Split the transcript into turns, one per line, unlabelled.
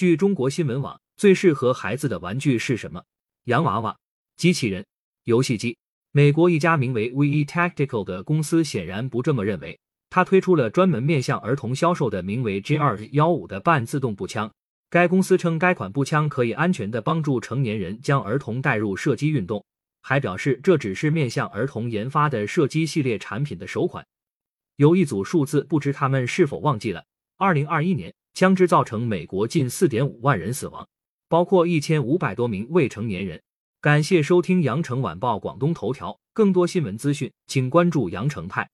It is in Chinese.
据中国新闻网，最适合孩子的玩具是什么？洋娃娃、机器人、游戏机。美国一家名为 We Tactical 的公司显然不这么认为，他推出了专门面向儿童销售的名为 G 二幺五的半自动步枪。该公司称，该款步枪可以安全的帮助成年人将儿童带入射击运动，还表示这只是面向儿童研发的射击系列产品的首款。有一组数字，不知他们是否忘记了？二零二一年，枪支造成美国近四点五万人死亡，包括一千五百多名未成年人。感谢收听羊城晚报广东头条，更多新闻资讯，请关注羊城派。